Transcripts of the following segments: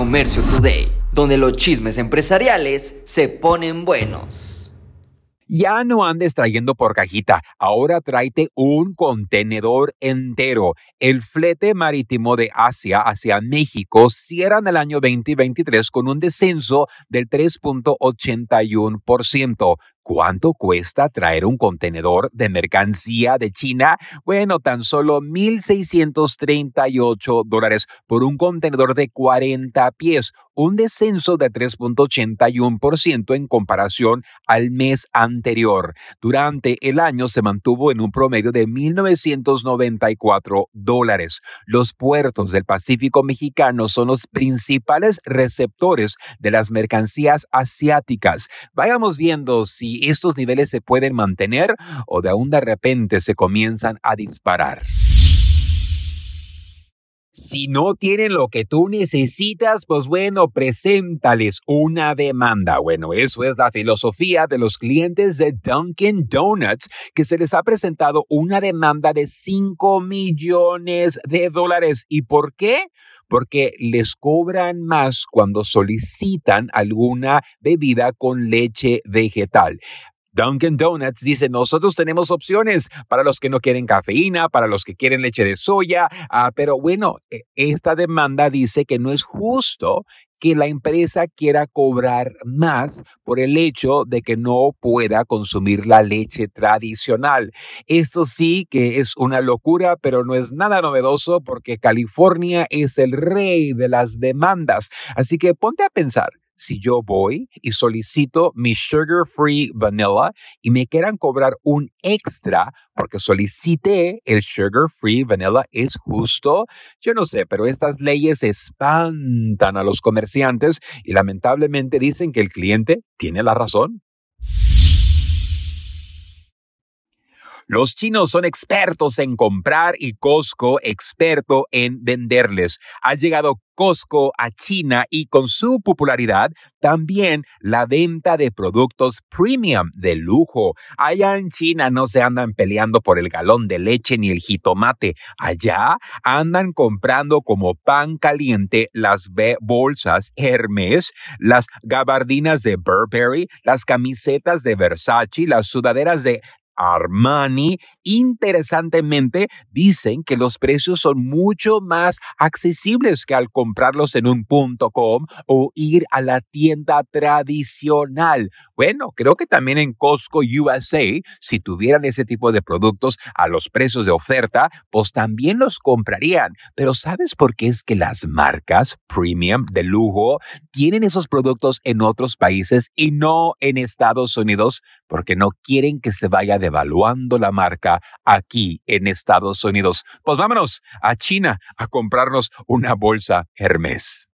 Comercio Today, donde los chismes empresariales se ponen buenos. Ya no andes trayendo por cajita, ahora tráete un contenedor entero. El flete marítimo de Asia hacia México cierra en el año 2023 con un descenso del 3.81%. ¿Cuánto cuesta traer un contenedor de mercancía de China? Bueno, tan solo 1.638 dólares por un contenedor de 40 pies, un descenso de 3.81% en comparación al mes anterior. Durante el año se mantuvo en un promedio de 1.994 dólares. Los puertos del Pacífico mexicano son los principales receptores de las mercancías asiáticas. Vayamos viendo si estos niveles se pueden mantener o de aún de repente se comienzan a disparar. Si no tienen lo que tú necesitas, pues bueno, preséntales una demanda. Bueno, eso es la filosofía de los clientes de Dunkin' Donuts, que se les ha presentado una demanda de 5 millones de dólares. ¿Y por qué? Porque les cobran más cuando solicitan alguna bebida con leche vegetal. Dunkin' Donuts dice, nosotros tenemos opciones para los que no quieren cafeína, para los que quieren leche de soya, ah, pero bueno, e, esta demanda dice que no es justo que la empresa quiera cobrar más por el hecho de que no pueda consumir la leche tradicional. Esto sí que es una locura, pero no es nada novedoso porque California es el rey de las demandas. Así que ponte a pensar si yo voy y solicito mi sugar free vanilla y me quieran cobrar un extra porque solicité el sugar free vanilla, ¿es justo? Yo no sé, pero estas leyes espantan a los comerciantes y lamentablemente dicen que el cliente tiene la razón. Los chinos son expertos en comprar y Costco experto en venderles. Ha llegado Costco a China y con su popularidad también la venta de productos premium de lujo. Allá en China no se andan peleando por el galón de leche ni el jitomate. Allá andan comprando como pan caliente las bolsas Hermes, las gabardinas de Burberry, las camisetas de Versace, las sudaderas de Armani. Interesantemente, dicen que los precios son mucho más accesibles que al comprarlos en un punto com o ir a la tienda tradicional. Bueno, creo que también en Costco USA, si tuvieran ese tipo de productos a los precios de oferta, pues también los comprarían. Pero ¿sabes por qué es que las marcas premium de lujo tienen esos productos en otros países y no en Estados Unidos? Porque no quieren que se vaya de evaluando la marca aquí en Estados Unidos. Pues vámonos a China a comprarnos una bolsa Hermes.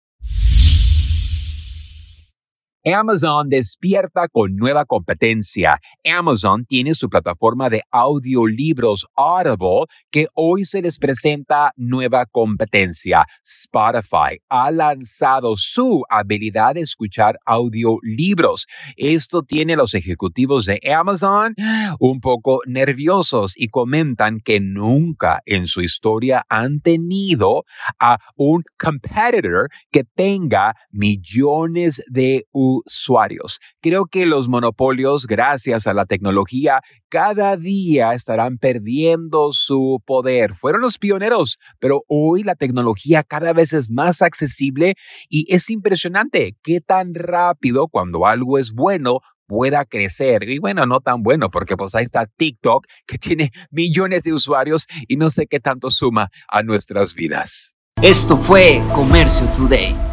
Amazon despierta con nueva competencia. Amazon tiene su plataforma de audiolibros Audible que hoy se les presenta nueva competencia. Spotify ha lanzado su habilidad de escuchar audiolibros. Esto tiene a los ejecutivos de Amazon un poco nerviosos y comentan que nunca en su historia han tenido a un competitor que tenga millones de usuarios. Creo que los monopolios, gracias a la tecnología, cada día estarán perdiendo su poder. Fueron los pioneros, pero hoy la tecnología cada vez es más accesible y es impresionante qué tan rápido cuando algo es bueno pueda crecer. Y bueno, no tan bueno, porque pues ahí está TikTok, que tiene millones de usuarios y no sé qué tanto suma a nuestras vidas. Esto fue Comercio Today.